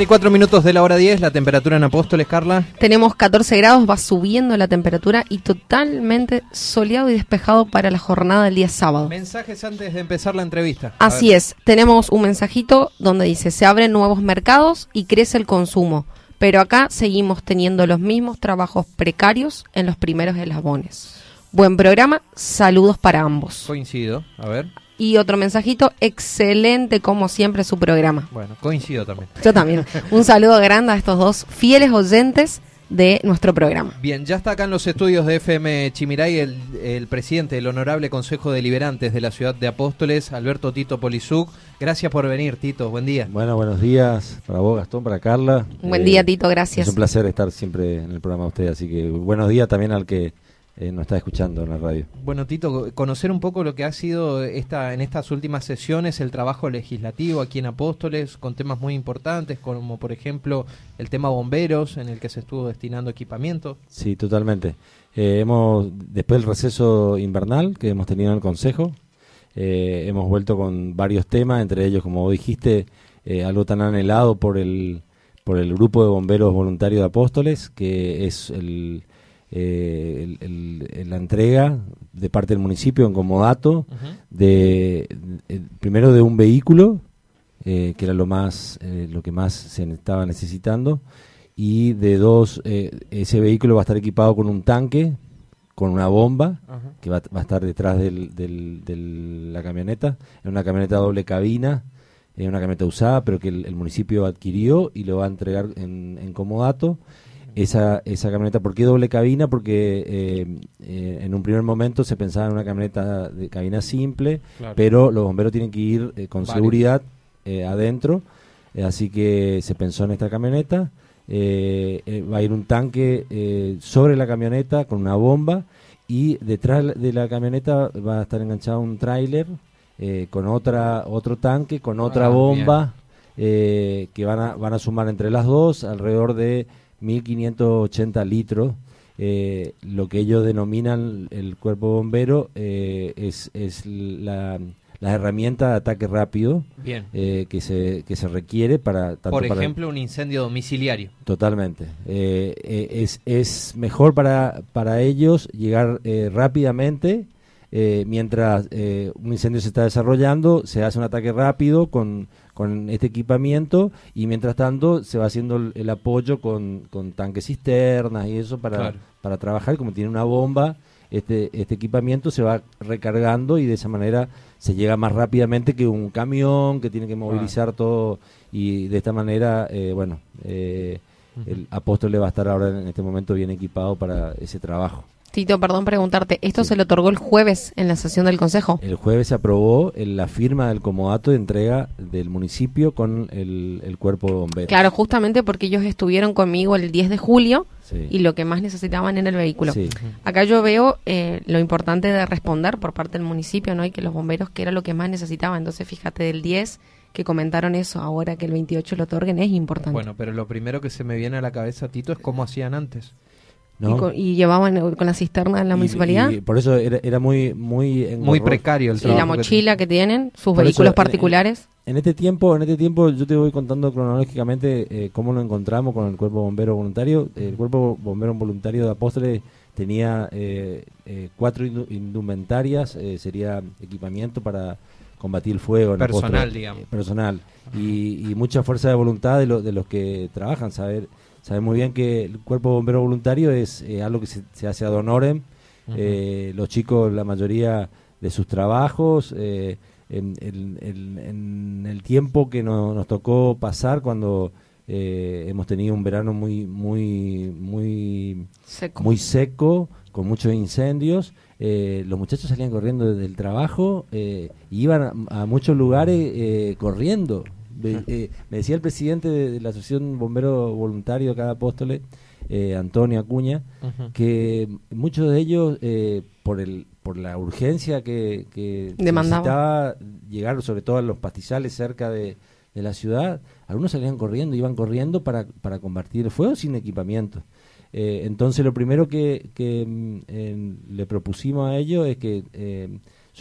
44 minutos de la hora 10, la temperatura en Apóstoles, Carla. Tenemos 14 grados, va subiendo la temperatura y totalmente soleado y despejado para la jornada del día sábado. Mensajes antes de empezar la entrevista. A Así ver. es, tenemos un mensajito donde dice, se abren nuevos mercados y crece el consumo, pero acá seguimos teniendo los mismos trabajos precarios en los primeros eslabones. Buen programa, saludos para ambos. Coincido, a ver. Y otro mensajito, excelente como siempre su programa. Bueno, coincido también. Yo también. Un saludo grande a estos dos fieles oyentes de nuestro programa. Bien, ya está acá en los estudios de FM Chimiray el, el presidente del Honorable Consejo Deliberantes de la Ciudad de Apóstoles, Alberto Tito Polizuc. Gracias por venir, Tito. Buen día. Bueno, buenos días para vos, Gastón, para Carla. Buen Eh, día, Tito, gracias. Es un placer estar siempre en el programa de ustedes, así que buenos días también al que eh, nos está escuchando en la radio. Bueno, Tito, conocer un poco lo que ha sido esta, en estas últimas sesiones el trabajo legislativo aquí en Apóstoles, con temas muy importantes, como por ejemplo el tema bomberos, en el que se estuvo destinando equipamiento. Sí, totalmente. Eh, hemos, después del receso invernal que hemos tenido en el Consejo, eh, hemos vuelto con varios temas, entre ellos, como vos dijiste, eh, algo tan anhelado por el, por el grupo de bomberos voluntarios de Apóstoles, que es el, eh, el- el- la entrega de parte del municipio en comodato de, de- primero de un vehículo eh, que era lo más eh, lo que más se estaba necesitando y de dos eh, ese vehículo va a estar equipado con un tanque con una bomba que va, va a estar detrás del- del- de la camioneta. Es una camioneta doble cabina es una camioneta usada pero que el, el municipio adquirió y lo va a entregar en, en comodato esa, esa camioneta, ¿por qué doble cabina? Porque eh, eh, en un primer momento se pensaba en una camioneta de cabina simple, Claro. pero los bomberos tienen que ir eh, con seguridad eh, adentro, así que se pensó en esta camioneta. va a ir un tanque sobre la camioneta con una bomba y detrás de la camioneta va a estar enganchado un tráiler eh, con otra otro tanque, con otra Ah, bomba eh, que van a, van a sumar entre las dos alrededor de 1.580 litros. Eh, lo que ellos denominan el cuerpo bombero eh, es, es la, la herramienta de ataque rápido Bien. eh, que, se, que se requiere para... tanto Por para- ejemplo, un incendio domiciliario. Totalmente. Eh, eh, es, es mejor para, para ellos llegar eh, rápidamente. Eh, mientras eh, un incendio se está desarrollando, se hace un ataque rápido con, con este equipamiento y mientras tanto se va haciendo el, el apoyo con, con tanques cisternas y eso para, Claro. para trabajar. Como tiene una bomba, este, este equipamiento se va recargando y de esa manera se llega más rápidamente que un camión que tiene que movilizar todo y de esta manera, eh, bueno, eh, el apóstol le va a estar ahora en este momento bien equipado para ese trabajo. Tito, perdón preguntarte, ¿esto se le otorgó el jueves en la sesión del Consejo? El jueves se aprobó el- la firma del comodato de entrega del municipio con el, el cuerpo de bomberos. Claro, justamente porque ellos estuvieron conmigo el 10 de julio Sí. y lo que más necesitaban era el vehículo. Sí. Acá yo veo eh, lo importante de responder por parte del municipio, ¿no? Y que los bomberos, que era lo que más necesitaban. Entonces, fíjate, del 10 que comentaron eso, ahora que el 28 lo otorguen, es importante. Bueno, pero lo primero que se me viene a la cabeza, Tito, es cómo hacían antes. ¿No? y, con- y llevaban eh, con la cisterna en la Y- municipalidad. y por eso era, era muy muy precario el y trabajo. la que mochila que tienen, sus Por vehículos eso, eh, particulares. En este tiempo, en este tiempo yo te voy contando cronológicamente eh, cómo lo encontramos con el cuerpo bombero voluntario. El cuerpo bombero voluntario de Apóstoles tenía eh, eh, cuatro indu- indumentarias, eh, sería equipamiento para combatir el fuego. en Personal, Apóstoles, digamos. eh, personal. Y, y mucha fuerza de voluntad de, lo- de los que trabajan. Saber, saber muy bien que el cuerpo bombero voluntario es eh, algo que se, se hace ad honorem. Eh, los chicos, la mayoría de sus trabajos, eh, en, en- en- en el tiempo que no- nos tocó pasar cuando eh, hemos tenido un verano muy, muy, muy Seco. muy seco, con muchos incendios. eh, los muchachos salían corriendo desde el trabajo eh, y iban a, a muchos lugares eh, corriendo. Ve- eh, me decía el presidente de, de la Asociación Bombero Voluntario Cada Apóstole, eh, Antonio Acuña, que muchos de ellos, eh, por, el, por la urgencia que, que necesitaba llegar, sobre todo a los pastizales cerca de, de la ciudad, algunos salían corriendo, iban corriendo para, para combatir el fuego sin equipamiento. Eh, entonces, lo primero que, que, mm, en- le propusimos a ellos es que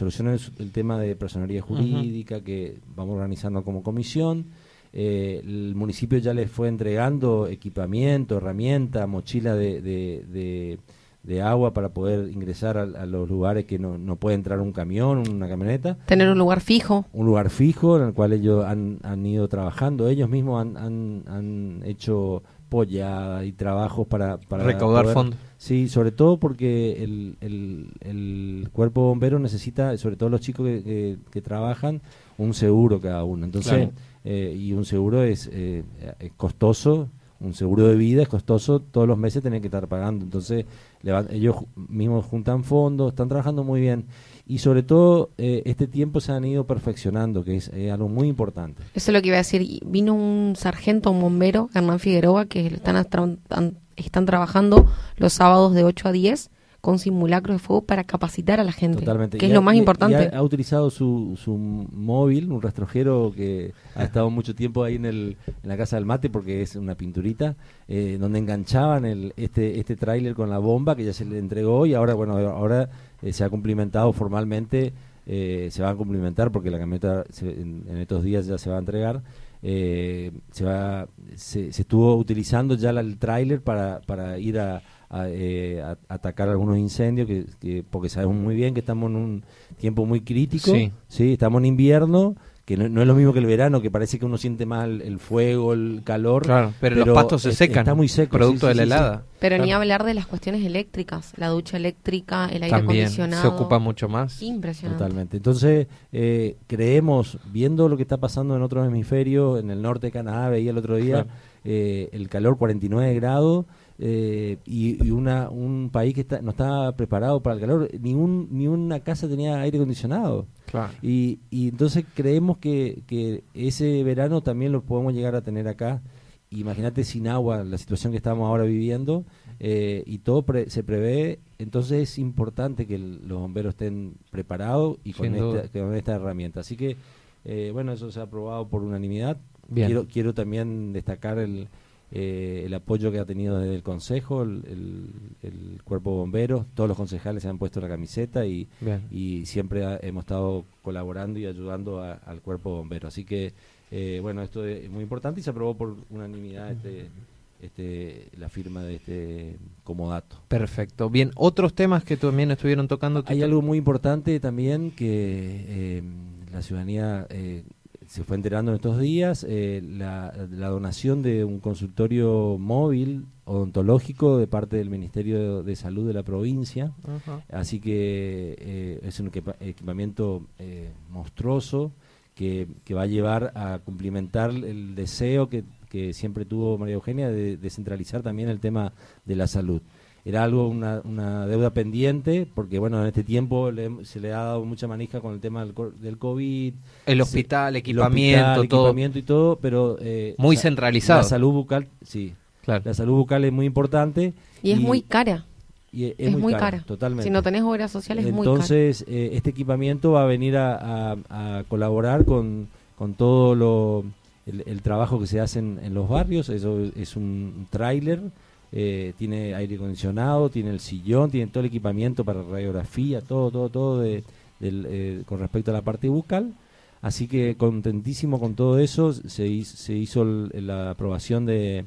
el, su- el tema de personería jurídica, que vamos organizando como comisión. Eh, el municipio ya les fue entregando equipamiento, herramientas, mochila de, de, de- de agua para poder ingresar a, a los lugares que no, no puede entrar un camión, una camioneta Tener un lugar fijo. un lugar fijo en el cual ellos han, han ido trabajando. Ellos mismos han, han, han hecho polla y trabajos para, para Recaudar poder- fondos. Sí, sobre todo porque el, el, el cuerpo bombero necesita, sobre todo los chicos que, que- que trabajan, un seguro cada uno. Entonces, Claro. eh, y un seguro es, eh, es costoso, un seguro de vida es costoso, todos los meses tienen que estar pagando. Entonces, ellos mismos juntan fondos, están trabajando muy bien. Y sobre todo, eh, este tiempo se han ido perfeccionando, que es algo muy importante. Eso es lo que iba a decir. Vino un sargento, un bombero, Hernán Figueroa, que están, están trabajando los sábados de 8 a 10 con simulacros de fuego para capacitar a la gente. Totalmente. Que Y es ha- lo más importante. ha, ha utilizado su, su móvil, un rastrojero que ha estado mucho tiempo ahí en, el, en la casa del mate porque es una pinturita, eh, donde enganchaban el, este, este tráiler con la bomba que ya se le entregó y ahora, bueno, ahora eh, se ha cumplimentado formalmente, eh, se va a cumplimentar porque la camioneta se- en, en estos días ya se va a entregar. eh, se, va, se, se estuvo utilizando ya la- el tráiler para, para ir a, a, eh, a- atacar algunos incendios, que, que- porque sabemos muy bien que estamos en un tiempo muy crítico, Sí. sí, estamos en invierno, que no, no es lo mismo que el verano, que parece que uno siente más el, el fuego, el calor. Claro, pero, los pastos se secan. Está muy seco. Producto sí, de la sí, sí, helada. Pero ni hablar de las cuestiones eléctricas, la ducha eléctrica, el aire También acondicionado. se ocupa mucho más. Impresionante. Totalmente. Entonces, eh, creemos, viendo lo que está pasando en otros hemisferios, en el norte de Canadá, veía el otro día, Claro. eh, el calor 49 grados, eh, y, y una, un país que está, no estaba preparado para el calor, ni, un, ni una casa tenía aire acondicionado. Claro. Y, y entonces creemos que, que ese verano también lo podemos llegar a tener acá. Imagínate sin agua, la situación que estamos ahora viviendo, eh, y todo pre- se prevé, entonces es importante que el- los bomberos estén preparados y con esta, con esta herramienta. Así que, eh, bueno, eso se ha aprobado por unanimidad. Bien. Quiero, quiero también destacar el, eh, el apoyo que ha tenido desde el Consejo, el, el- el Cuerpo de Bomberos, todos los concejales se han puesto la camiseta y, y siempre ha- hemos estado colaborando y ayudando a- al cuerpo bombero. Así que, eh, bueno, esto es muy importante y se aprobó por unanimidad este, este, la firma de este comodato. Perfecto. Bien, otros temas que también estuvieron tocando. Hay algo muy importante también que eh, la ciudadanía se fue enterando en estos días, eh, la, la donación de un consultorio móvil odontológico de parte del Ministerio de Salud de la provincia. Así que eh, es un equipa- equipamiento eh, monstruoso que, que va a llevar a cumplimentar el deseo que, que siempre tuvo María Eugenia de descentralizar también el tema de la salud. Era algo, una, una deuda pendiente, porque bueno, en este tiempo le- se le ha dado mucha manija con el tema del, co- del COVID. El Se- hospital, el equipamiento, hospital, todo. equipamiento y todo, pero... eh, Muy centralizado. La salud bucal, sí. Claro. La salud bucal es muy importante. Y es muy cara. y es, Es, muy, cara. Totalmente. Si no tenés obra social es muy cara. Entonces, eh, este equipamiento va a venir a, a- a colaborar con, con todo lo, el, el trabajo que se hace en, en los barrios. Eso es un tráiler, eh, tiene aire acondicionado, tiene el sillón, tiene todo el equipamiento para radiografía, todo, todo, todo de, del, eh, con respecto a la parte bucal. Así que contentísimo con todo eso, se se hizo la aprobación de,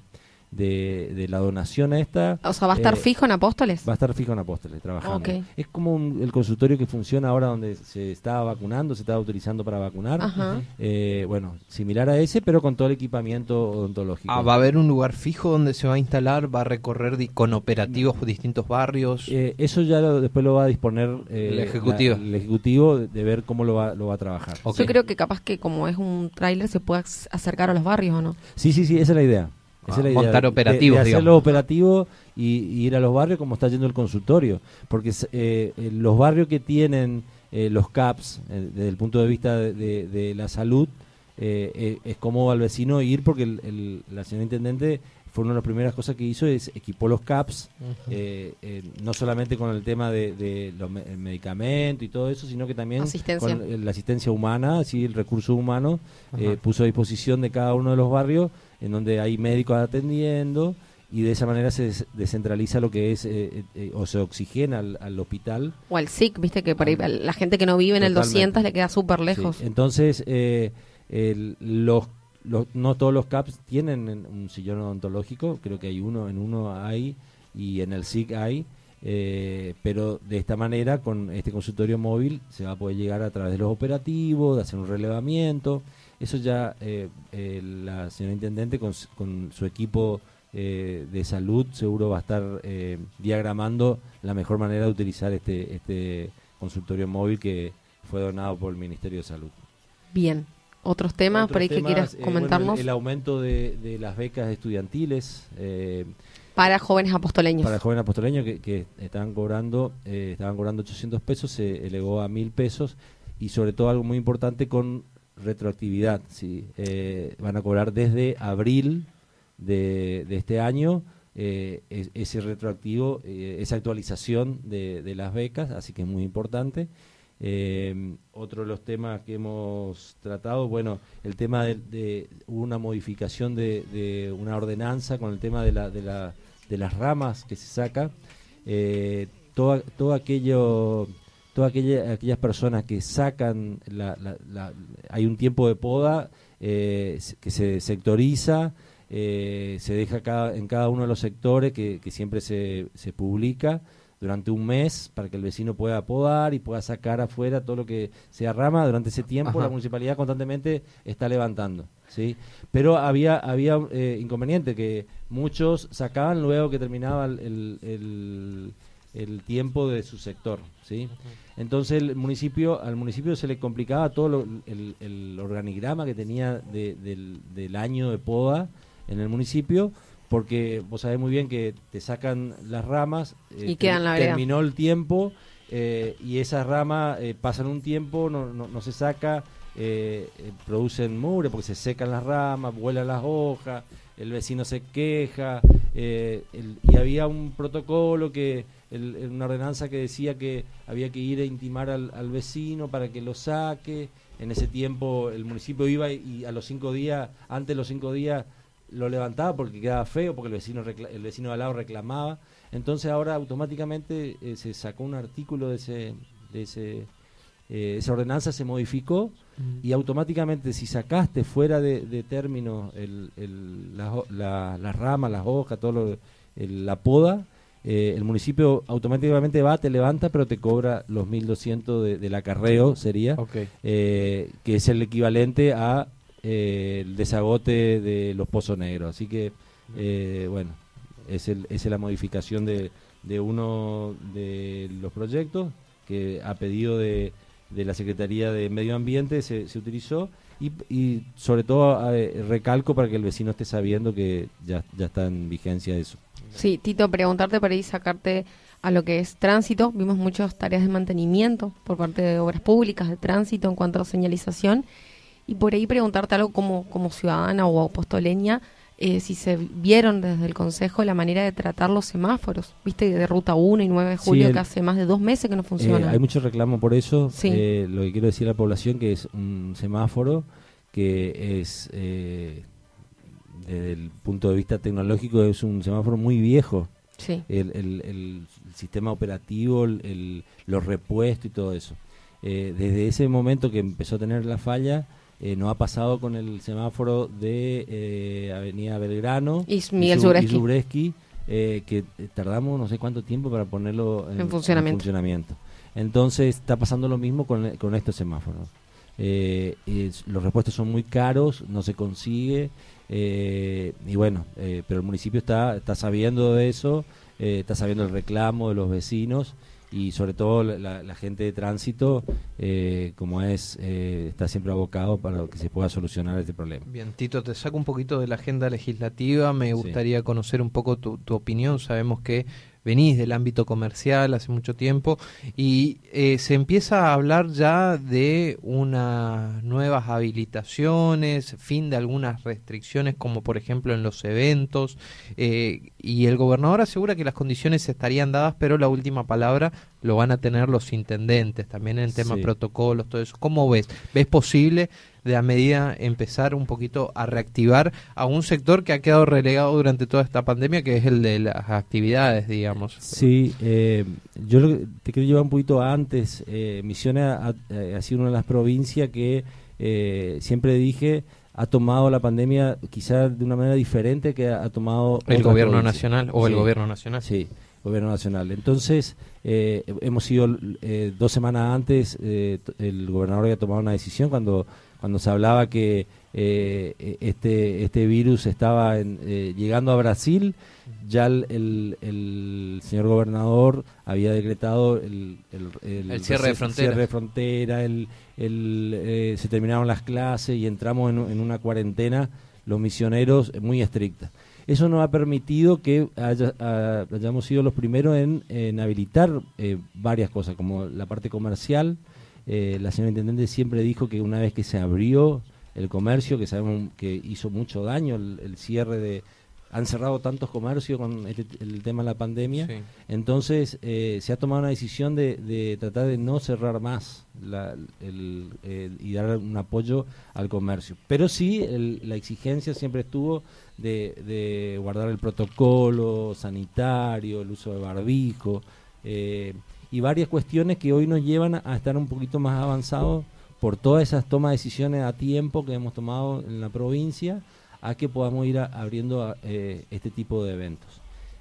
de, de la donación a esta. O sea, ¿va a estar eh, fijo en Apóstoles? Va a estar fijo en Apóstoles, trabajando. Es como un- el consultorio que funciona ahora donde se está vacunando, se está utilizando para vacunar. Ajá. Eh, bueno, similar a ese, pero con todo el equipamiento odontológico. Ah, ¿Va a haber un lugar fijo donde se va a instalar? ¿Va a recorrer di- con operativos distintos barrios? Eh, eso ya lo- después lo va a disponer eh, El ejecutivo. la- el ejecutivo de, de ver cómo lo va, lo va a trabajar. Yo creo que capaz que como es un tráiler se puede ac- acercar a los barrios o no. Sí, sí, sí, esa es la idea. Esa Ah, es la idea. montar de- operativos, de, hacerlo digamos. operativo y, y ir a los barrios como está yendo el consultorio. Porque eh, eh, los barrios que tienen eh, los CAPS, eh, desde el punto de vista de, de- de la salud, es cómodo al vecino ir porque el, el- la señora intendente fue una de las primeras cosas que hizo es equipó los CAPS eh, eh, no solamente con el tema de, de los me- el medicamento y todo eso sino que también Asistencia. con eh, la asistencia humana así el recurso humano eh, puso a disposición de cada uno de los barrios en donde hay médicos atendiendo y de esa manera se des- descentraliza lo que es eh, eh, o se oxigena al, al hospital O al SIC, viste que por ahí la gente que no vive en el Totalmente. 200 le queda súper lejos. Sí, Entonces, eh, el- los, no todos los CAPS tienen en- un sillón odontológico, creo que hay uno, en uno hay y en el SIC hay, eh, pero de esta manera, con este consultorio móvil, se va a poder llegar a través de los operativos, de hacer un relevamiento. Eso ya eh, eh, la señora Intendente con, con su equipo de salud seguro va a estar diagramando la mejor manera de utilizar este, este consultorio móvil que fue donado por el Ministerio de Salud. Bien. Otros temas Otros por ahí que quieras eh, bueno, comentarnos el, el aumento de, de las becas estudiantiles eh, para jóvenes apostoleños. para jóvenes apostoleños que, que estaban cobrando eh, estaban cobrando 800 pesos, se elevó a 1000 pesos y sobre todo algo muy importante con retroactividad. ¿sí? Eh, van a cobrar desde abril de, de este año eh, es- ese retroactivo, eh, esa actualización de, de las becas, así que es muy importante. Eh, otro de los temas que hemos tratado, bueno, el tema de, una modificación de, de una ordenanza con el tema de, la, de, la, de las ramas que se saca. Eh, todo, todo aquello, todas aquella, aquellas personas que sacan, la, la- la- hay un tiempo de poda eh, que se sectoriza, eh, se deja cada, en cada uno de los sectores que, que siempre se, se publica durante un mes para que el vecino pueda podar y pueda sacar afuera todo lo que sea rama. Durante ese tiempo Ajá. la municipalidad constantemente está levantando. ¿sí? Pero había, había eh, inconveniente que muchos sacaban luego que terminaba el, el- el- el tiempo de su sector. ¿sí? Entonces el municipio, al municipio se le complicaba todo lo- el, el organigrama que tenía de- del, del año de poda en el municipio, porque vos sabés muy bien que te sacan las ramas, eh, Y quedan en la terminó el tiempo eh, y esas ramas eh, pasan un tiempo, no, no, no se saca, eh, eh, producen mugre porque se secan las ramas, vuelan las hojas, el vecino se queja, eh, el- y había un protocolo que, el- el- una ordenanza que decía que había que ir a intimar al, al vecino para que lo saque. En ese tiempo el municipio iba y, y a los cinco días, antes de los cinco días, lo levantaba porque quedaba feo, porque el vecino el vecino de al lado reclamaba. Entonces ahora automáticamente eh, se sacó un artículo de ese, de ese eh, esa ordenanza se modificó y automáticamente si sacaste fuera de, de término el, el- las la- ramas, las hojas, todo lo, el- la poda, eh, el municipio automáticamente va, te levanta, pero te cobra los 1.200 de, del acarreo, sería, eh, que es el equivalente a eh, el desagote de los pozos negros. Así que, eh, bueno, es, el, es la modificación de, de uno de los proyectos que a pedido de, de la Secretaría de Medio Ambiente se, se utilizó y, y sobre todo eh, recalco para que el vecino esté sabiendo que ya, ya está en vigencia eso. Sí, Tito, preguntarte para ir sacarte a lo que es tránsito. Vimos muchas tareas de mantenimiento por parte de obras públicas de tránsito en cuanto a señalización. Y por ahí preguntarte algo como, como ciudadana o apostoleña, eh, si se vieron desde el Consejo la manera de tratar los semáforos. Viste, de Ruta 1 y 9 de Sí, julio, el- que hace más de dos meses que no Eh, funcionan. hay mucho reclamo por eso. Sí. Eh, lo que quiero decir a la población que es un semáforo que es, eh, desde el punto de vista tecnológico, es un semáforo muy viejo. Sí. El, el- el sistema operativo, los repuestos y todo eso. Desde ese momento que empezó a tener la falla, eh, no ha pasado con el semáforo de eh, Avenida Belgrano Y Miguel Zubreski. Eh, que tardamos no sé cuánto tiempo para ponerlo en, En funcionamiento. funcionamiento. Entonces está pasando lo mismo con, con estos semáforos. Es- los repuestos son muy caros, no se consigue, y bueno, pero el municipio está, está sabiendo de eso, está sabiendo el reclamo de los vecinos y sobre todo la, gente de tránsito, eh, como es, eh, está siempre abocado para que se pueda solucionar este problema. Bien, Tito, te saco un poquito de la agenda legislativa. Me Sí. gustaría conocer un poco tu, tu opinión. Sabemos que venís del ámbito comercial hace mucho tiempo y eh, se empieza a hablar ya de unas nuevas habilitaciones, fin de algunas restricciones, como por ejemplo en los eventos. eh, y el gobernador asegura que las condiciones estarían dadas, pero la última palabra lo van a tener los intendentes, también en tema Sí. protocolos, todo eso. ¿Cómo ves? ¿Ves posible de a medida empezar un poquito a reactivar a un sector que ha quedado relegado durante toda esta pandemia, que es el de las actividades, digamos? Sí, eh, yo lo que- te quiero llevar un poquito antes. Eh, Misiones ha, ha- ha sido una de las provincias que eh, siempre dije ha tomado la pandemia quizás de una manera diferente que ha, ha tomado El gobierno nacional o el gobierno nacional. Sí, gobierno nacional. Entonces, eh, hemos sido eh, dos semanas antes, eh, el gobernador había tomado una decisión cuando, cuando se hablaba que eh, este, este virus estaba en- eh, llegando a Brasil, ya el, el- el señor gobernador había decretado el, el, cierre de fronteras. cierre de frontera, el, el, eh, se terminaron las clases y entramos en, en una cuarentena, los misioneros, eh, muy estricta. Eso nos ha permitido que haya- a- hayamos sido los primeros en, en habilitar eh, varias cosas, como la parte comercial. Eh, la señora Intendente siempre dijo que una vez que se abrió el comercio, que sabemos que hizo mucho daño el, el cierre de... Han cerrado tantos comercios con este- el tema de la pandemia. Sí. Entonces eh, se ha tomado una decisión de, de tratar de no cerrar más la- el- el- y dar un apoyo al comercio. Pero sí, la exigencia siempre estuvo de, de guardar el protocolo sanitario, el uso de barbijo eh, y varias cuestiones que hoy nos llevan a, estar un poquito más avanzados por todas esas tomas de decisiones a tiempo que hemos tomado en la provincia a que podamos ir abriendo eh, este tipo de eventos.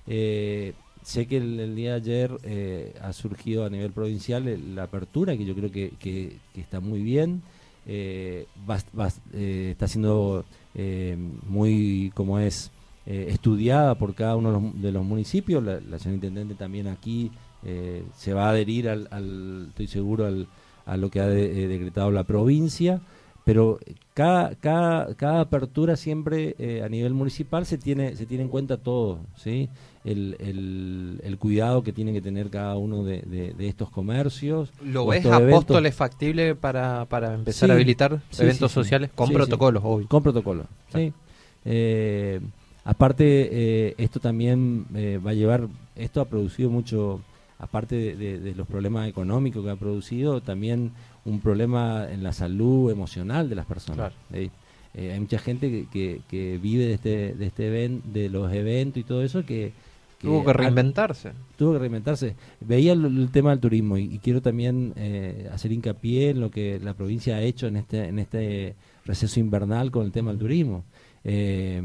Eh, sé que el, día de ayer eh, ha surgido a nivel provincial la apertura, que yo creo que, está muy bien. Va- está siendo muy, como es, estudiada por cada uno de los, de los municipios. La, la señora Intendente también aquí eh, se va a adherir, al, al- estoy seguro, al- a lo que ha de- eh, decretado la provincia pero cada, cada, cada apertura siempre eh, a nivel municipal se tiene se tiene en cuenta todo sí el, el, el cuidado que tiene que tener cada uno de, de- de estos comercios ¿Lo ves apóstoles factible para, para empezar Sí, a habilitar sí, eventos sí, sociales con protocolos, obvio? con protocolo sí. Eh, aparte eh, esto también va a llevar esto ha producido mucho aparte de, de- de los problemas económicos que ha producido también un problema en la salud emocional de las personas. Eh, hay mucha gente que, que, que vive de este de este event, de los eventos y todo eso que, Tuvo que ha- reinventarse. tuvo que reinventarse. Veía el, el tema del turismo y, y quiero también eh, hacer hincapié en lo que la provincia ha hecho en este, en este receso invernal con el tema del turismo. Eh,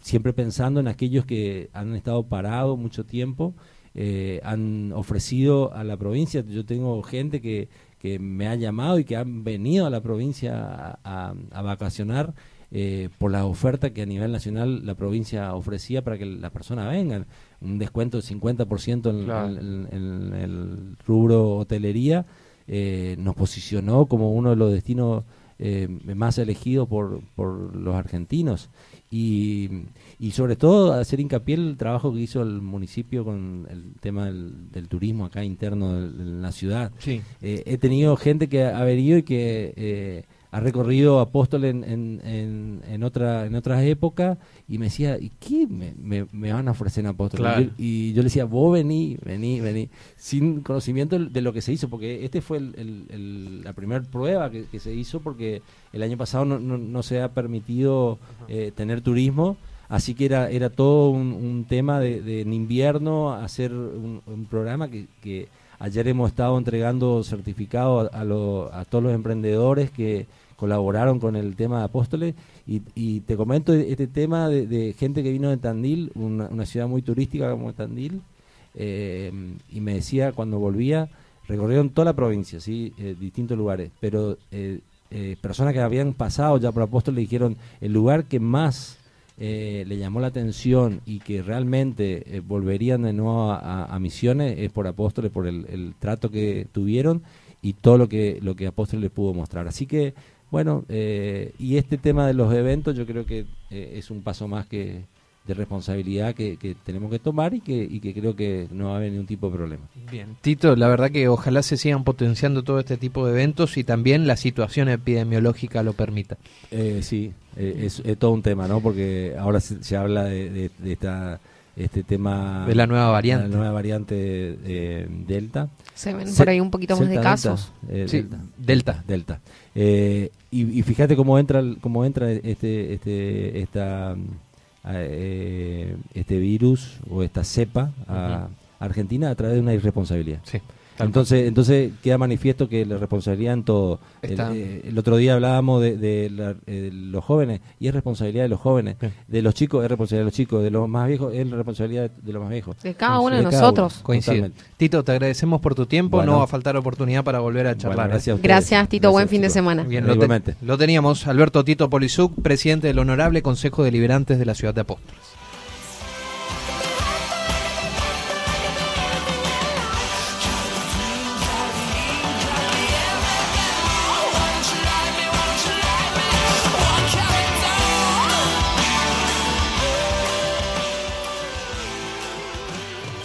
siempre pensando en aquellos que han estado parados mucho tiempo, eh, han ofrecido a la provincia. Yo tengo gente que, que me ha llamado y que han venido a la provincia a, a- a vacacionar eh, por la oferta que a nivel nacional la provincia ofrecía para que las personas vengan. Un descuento del 50% en, Claro. en- en- en el rubro hotelería eh, nos posicionó como uno de los destinos eh, más elegidos por, por los argentinos. Y, y sobre todo hacer hincapié el trabajo que hizo el municipio con el tema del, del turismo acá interno de, de la ciudad. Sí. Eh, he tenido gente que ha venido y que eh, ha recorrido Apóstol en, en, en, en otra, en otras épocas y me decía, ¿y qué me, me- me van a ofrecer en Apóstol? Claro. Y, yo, y yo le decía, vos vení, vení, vení, sin conocimiento de lo que se hizo, porque este fue el- el- el- la primera prueba que, que se hizo porque el año pasado no, no, no se ha permitido eh, tener turismo. Así que era, era todo un, un tema de, de en invierno hacer un, un programa que, que Ayer hemos estado entregando certificados a, a, lo- a todos los emprendedores que colaboraron con el tema de Apóstoles y, y te comento este tema de, de gente que vino de Tandil, una, una ciudad muy turística como Tandil, eh, y me decía cuando volvía, recorrieron toda la provincia, ¿sí? Eh, distintos lugares, pero eh, eh, personas que habían pasado ya por Apóstoles dijeron, el lugar que más eh, le llamó la atención y que realmente eh, volverían de nuevo a, Misiones es por Apóstoles, por el, el trato que tuvieron y todo lo que, lo que Apóstoles les pudo mostrar. Así que, bueno, eh, y este tema de los eventos yo creo que eh, es un paso más que de responsabilidad que, que tenemos que tomar y que, y que creo que no va a haber ningún tipo de problema. Bien, Tito, la verdad que ojalá se sigan potenciando todo este tipo de eventos y también la situación epidemiológica lo permita. Eh, sí, eh, es, es todo un tema, ¿no? Porque ahora se, se habla de, de- de esta este tema De la nueva variante. la nueva variante eh, Delta. Se ven por ahí un poquito más de Delta, casos. Delta, eh, Sí, Delta. Delta. Eh, y, y fíjate cómo entra cómo entra este este esta mm, eh, este virus o esta cepa a Argentina a través de una irresponsabilidad. Sí. Tal Entonces, entonces queda manifiesto que la responsabilidad en todo. El, eh, el otro día hablábamos de, de la- eh, los jóvenes y es responsabilidad de los jóvenes. Sí. De los chicos es responsabilidad de los chicos. De los más viejos es responsabilidad de los más viejos. De cada uno de cada nosotros. uno, Coincide. totalmente. Tito, te agradecemos por tu tiempo. Bueno. no va a faltar oportunidad para volver a charlar. Bueno, ¿eh? gracias a ustedes. Gracias, Tito. Buen fin de semana. Bien, lo, te- lo teníamos. Alberto Tito Polizuc, presidente del Honorable Consejo Deliberantes de la Ciudad de Apóstoles.